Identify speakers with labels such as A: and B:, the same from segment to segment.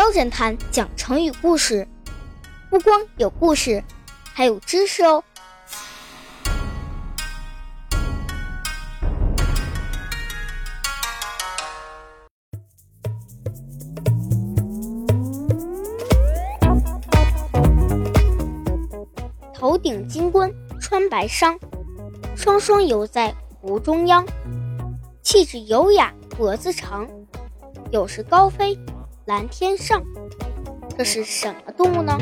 A: 喵侦探讲成语故事，不光有故事，还有知识哦。头顶金冠穿白裳，双双游在湖中央，气质优雅，脖子长，有时高飞。蓝天上，这是什么动物呢？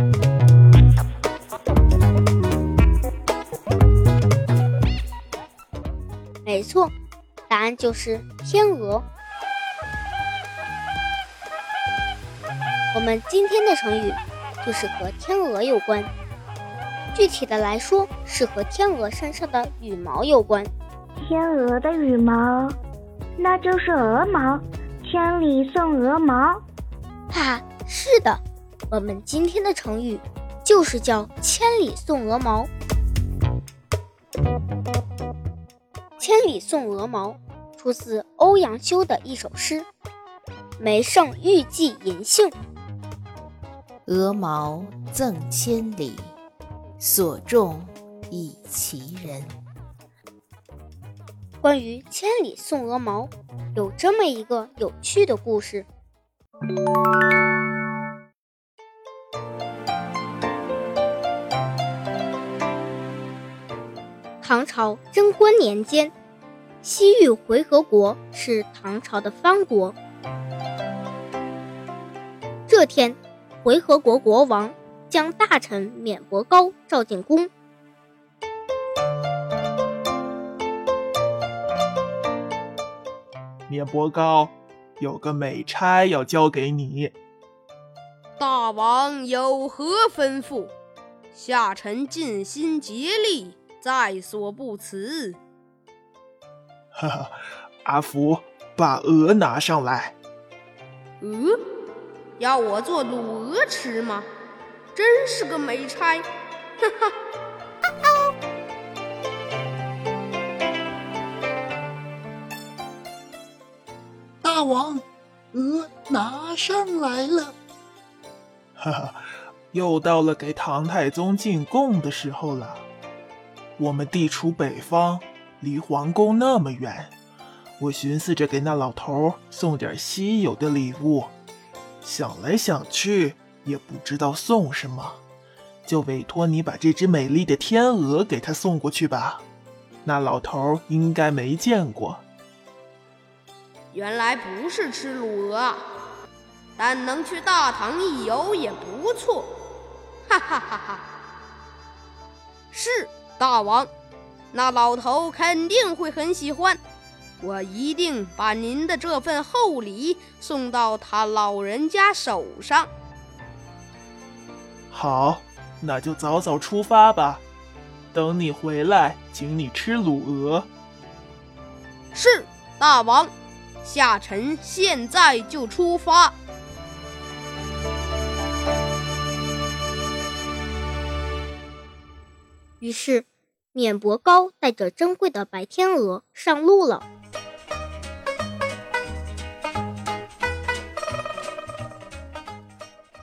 A: 没错，答案就是天鹅。我们今天的成语就是和天鹅有关，具体的来说是和天鹅身上的羽毛有关。
B: 天鹅的羽毛，那就是鹅毛，千里送鹅毛。
A: 哈，是的，我们今天的成语就是叫“千里送鹅毛”。千里送鹅毛出自欧阳修的一首诗：“梅胜欲寄银杏，
C: 鹅毛赠千里，所重以其人。”
A: 关于千里送鹅毛，有这么一个有趣的故事。唐朝贞观年间，西域回纥国是唐朝的藩国。这天，回纥国国王将大臣免伯高召进宫。
D: 免伯高。有个美差要交给你，
E: 大王有何吩咐？下臣尽心竭力，在所不辞。
D: 哈哈，阿福，把鹅拿上来。
E: 鹅？要我做卤鹅吃吗？真是个美差！哈哈。
F: 王，鹅拿上来了。
D: 哈哈，又到了给唐太宗进贡的时候了。我们地处北方，离皇宫那么远，我寻思着给那老头送点稀有的礼物。想来想去，也不知道送什么，就委托你把这只美丽的天鹅给他送过去吧。那老头应该没见过。
E: 原来不是吃卤鹅，但能去大唐一游也不错，哈哈哈哈！是大王，那老头肯定会很喜欢，我一定把您的这份厚礼送到他老人家手上。
D: 好，那就早早出发吧，等你回来，请你吃卤鹅。
E: 是大王。下臣现在就出发。
A: 于是，免伯高带着珍贵的白天鹅上路了。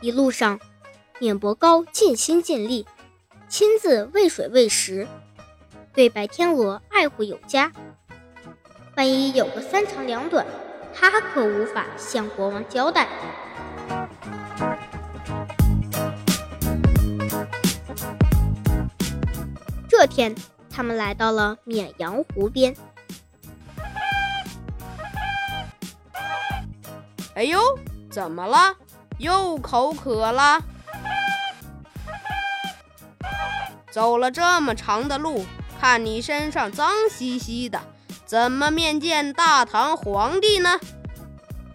A: 一路上，免伯高尽心尽力，亲自喂水喂食，对白天鹅爱护有加。万一有个三长两短，他可无法向国王交代。这天，他们来到了绵阳湖边。
E: 哎呦，怎么了？又口渴了？走了这么长的路，看你身上脏兮兮的。怎么面见大唐皇帝呢？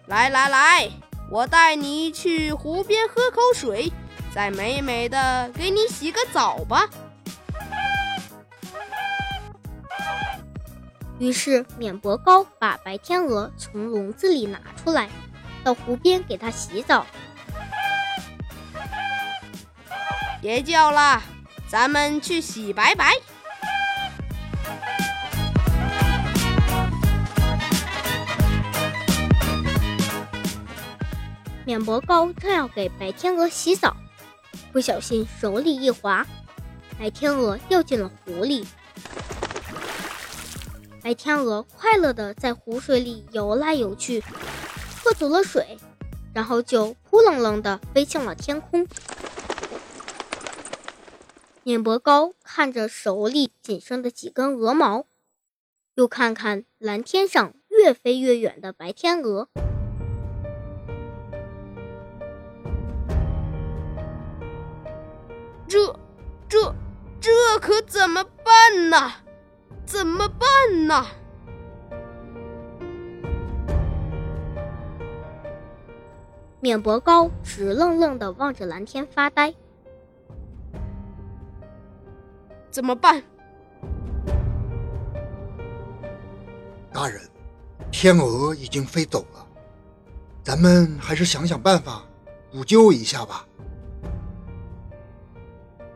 E: 来来来，我带你去湖边喝口水，再美美的给你洗个澡吧。
A: 于是，免伯高把白天鹅从笼子里拿出来，到湖边给它洗澡。
E: 别叫了，咱们去洗白白。
A: 免伯高正要给白天鹅洗澡，不小心手里一滑，白天鹅掉进了湖里。白天鹅快乐地在湖水里游来游去，喝足了水，然后就扑棱棱地飞向了天空。免伯高看着手里仅剩的几根鹅毛，又看看蓝天上越飞越远的白天鹅。
E: 这、这、这可怎么办呢？怎么办呢？
A: 免伯高直愣愣的望着蓝天发呆。
E: 怎么办？
F: 大人，天鹅已经飞走了，咱们还是想想办法补救一下吧。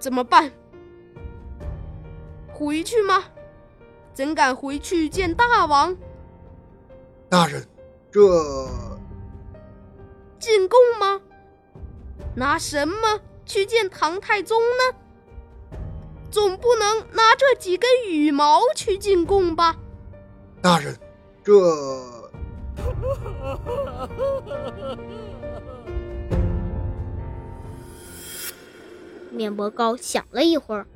E: 怎么办？回去吗？怎敢回去见大王？
F: 大人，这
E: 进贡吗？拿什么去见唐太宗呢？总不能拿这几根羽毛去进贡吧？
F: 大人，这……
A: 免伯高想了一会儿，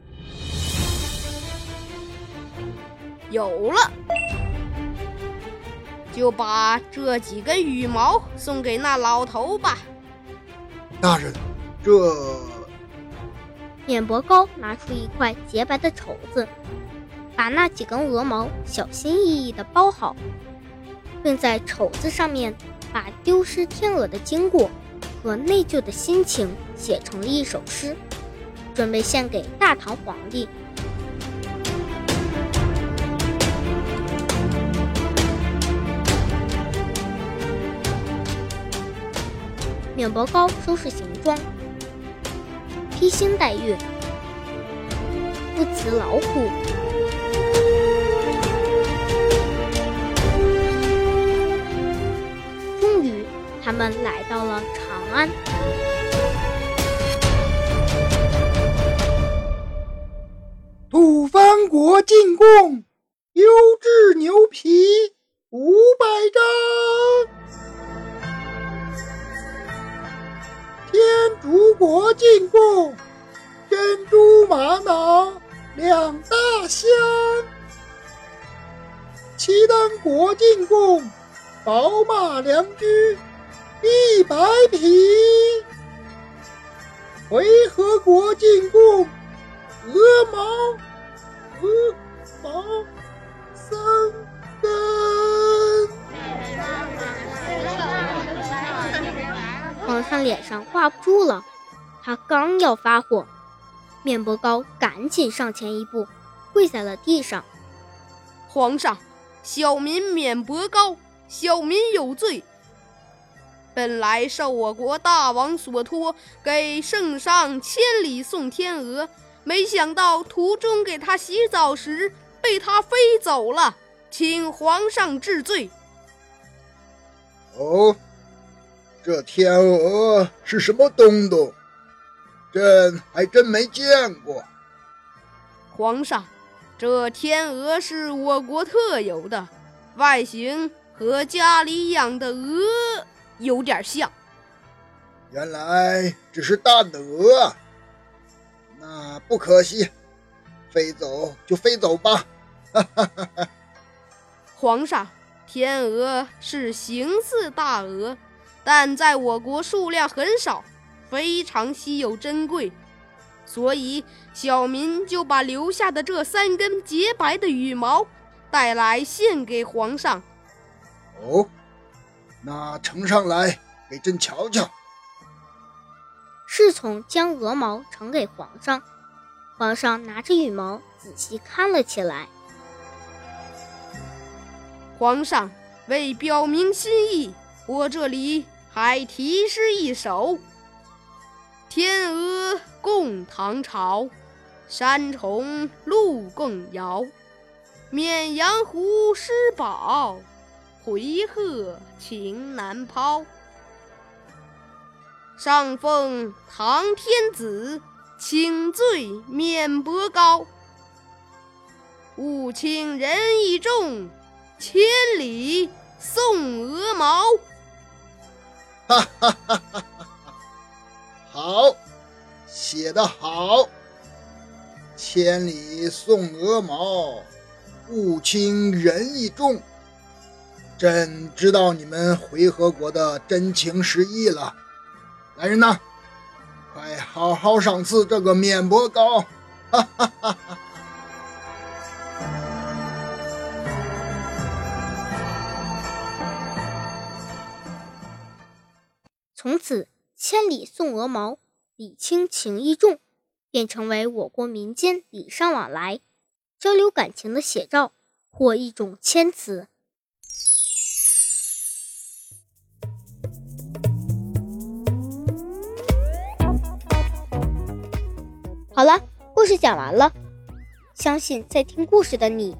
E: 有了，就把这几根羽毛送给那老头吧。
F: 大人，这……
A: 免伯高拿出一块洁白的绸子，把那几根鹅毛小心翼翼地包好，并在绸子上面把丢失天鹅的经过和内疚的心情写成了一首诗。准备献给大唐皇帝。免伯高收拾行装，披星戴月，不辞劳苦，终于，他们来到了长安。
F: 国进贡优质牛皮五百张，天竺国进贡珍珠玛瑙两大箱，契丹国进贡宝马良驹一百匹，回纥国进贡。鹅毛，鹅毛三根。
A: 皇上脸上挂不住了，他刚要发火，面伯高赶紧上前一步，跪在了地上。
E: 皇上，小民免伯高，小民有罪。本来受我国大王所托，给圣上千里送天鹅。没想到途中给他洗澡时被他飞走了，请皇上治罪。
F: 哦，这天鹅是什么东东？朕还真没见过。
E: 皇上，这天鹅是我国特有的，外形和家里养的鹅有点像。
F: 原来只是蛋的鹅。那不可惜，飞走就飞走吧。哈哈哈哈
E: 皇上，天鹅是形似大鹅，但在我国数量很少，非常稀有珍贵，所以小民就把留下的这三根洁白的羽毛带来献给皇上。
F: 哦，那呈上来给朕瞧瞧。
A: 侍从将鹅毛呈给皇上，皇上拿着羽毛仔细看了起来。
E: 皇上为表明心意，我这里还题诗一首：“天鹅共唐朝，山重路更遥。绵阳湖失宝，回鹤情难抛。”上奉唐天子请罪免薄高，务请仁义重，千里送鹅毛。
F: 哈哈哈哈哈！好，写得好。千里送鹅毛，务卿仁义重。朕知道你们回纥国的真情实意了。来人呐，快好好赏赐这个面薄糕！哈哈哈哈。
A: 从此，千里送鹅毛，礼轻情意重。便成为我国民间礼尚往来、交流感情的写照或一种谦辞。好了，故事讲完了，相信在听故事的你，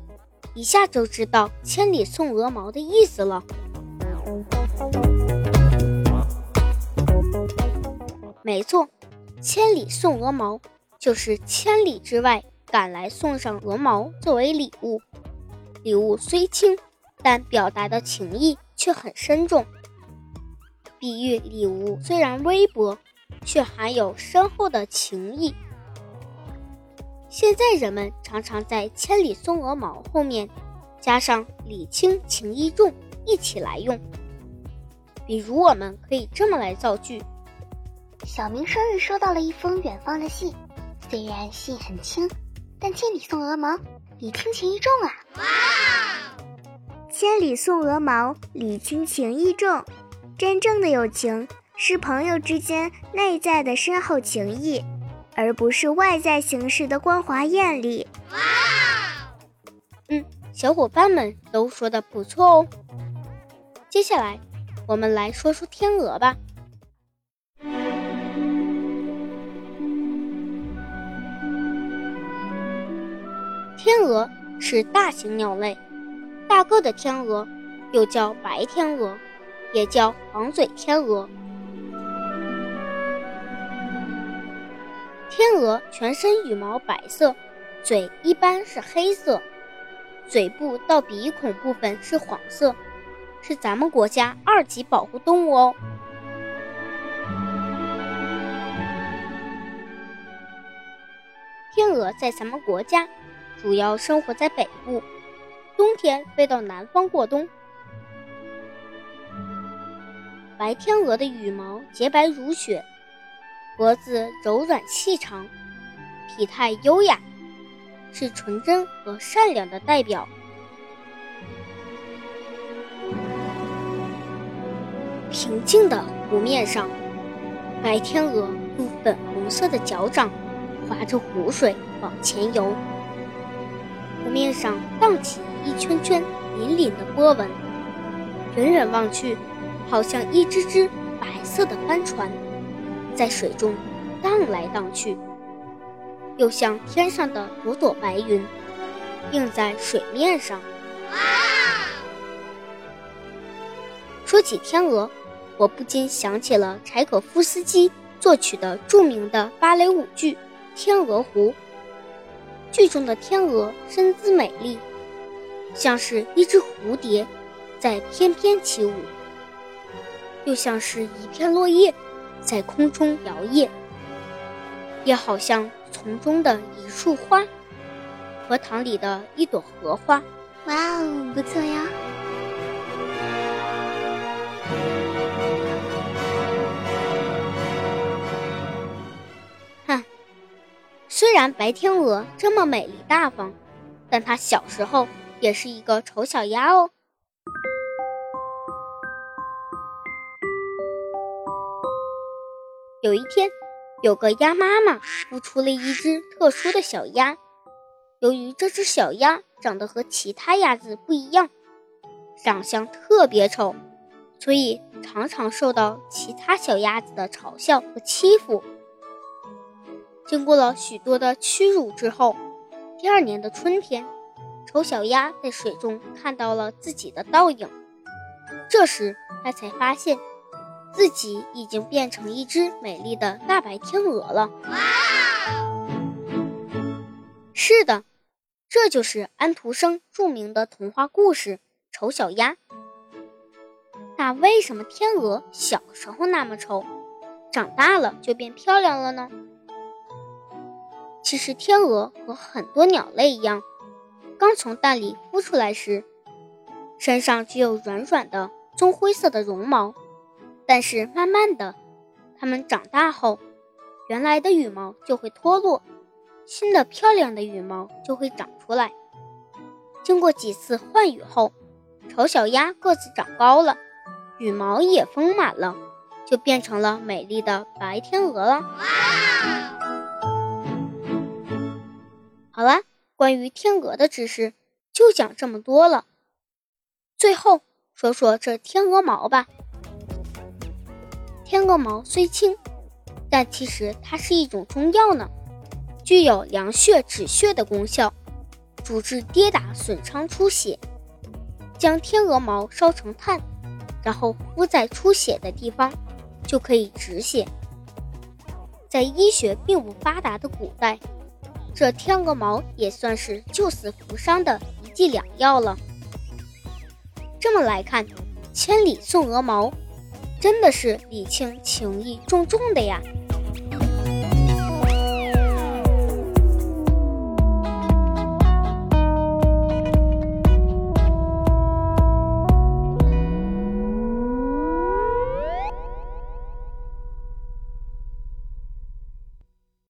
A: 一下就知道“千里送鹅毛”的意思了。没错，“千里送鹅毛”。就是千里之外赶来送上鹅毛作为礼物，礼物虽轻，但表达的情意却很深重。比喻礼物虽然微薄，却含有深厚的情谊。现在人们常常在“千里送鹅毛”后面加上“礼轻情意重”一起来用。比如，我们可以这么来造句：
B: 小明生日收到了一封远方的信。虽然信很轻，但千里送鹅毛，礼轻情意重啊！哇，千里送鹅毛，礼轻情意重。真正的友情是朋友之间内在的深厚情谊，而不是外在形式的光华艳丽。哇，
A: 嗯，小伙伴们都说的不错哦。接下来，我们来说说天鹅吧。天鹅是大型鸟类，大个的天鹅又叫白天鹅，也叫黄嘴天鹅。天鹅全身羽毛白色，嘴一般是黑色，嘴部到鼻孔部分是黄色，是咱们国家二级保护动物哦。天鹅在咱们国家。主要生活在北部，冬天飞到南方过冬。白天鹅的羽毛洁白如雪，脖子柔软细长，体态优雅，是纯真和善良的代表。平静的湖面上，白天鹅用粉红色的脚掌划着湖水往前游。湖面上荡起一圈圈粼粼的波纹，远远望去，好像一只只白色的帆船，在水中荡来荡去；又像天上的朵朵白云，映在水面上。说起天鹅，我不禁想起了柴可夫斯基作曲的著名的芭蕾舞剧《天鹅湖》。剧中的天鹅身姿美丽，像是一只蝴蝶在翩翩起舞，又像是一片落叶在空中摇曳，也好像丛中的一束花，荷塘里的一朵荷花。
B: 哇哦，不错呀！
A: 虽然白天鹅这么美丽大方，但它小时候也是一个丑小鸭哦。有一天，有个鸭妈妈孵出了一只特殊的小鸭。由于这只小鸭长得和其他鸭子不一样，长相特别丑，所以常常受到其他小鸭子的嘲笑和欺负。经过了许多的屈辱之后，第二年的春天，丑小鸭在水中看到了自己的倒影。这时，它才发现，自己已经变成一只美丽的大白天鹅了。哇是的，这就是安徒生著名的童话故事《丑小鸭》。那为什么天鹅小时候那么丑，长大了就变漂亮了呢？其实，天鹅和很多鸟类一样，刚从蛋里孵出来时，身上只有软软的棕灰色的绒毛。但是慢慢的，它们长大后，原来的羽毛就会脱落，新的漂亮的羽毛就会长出来。经过几次换羽后，丑小鸭个子长高了，羽毛也丰满了，就变成了美丽的白天鹅了。好了，关于天鹅的知识就讲这么多了。最后说说这天鹅毛吧。天鹅毛虽轻，但其实它是一种中药呢，具有凉血止血的功效，主治跌打损伤出血。将天鹅毛烧成炭，然后敷在出血的地方，就可以止血。在医学并不发达的古代，这天鹅毛也算是救死扶伤的一剂良药了。这么来看，千里送鹅毛。真的是礼轻情意重重的呀。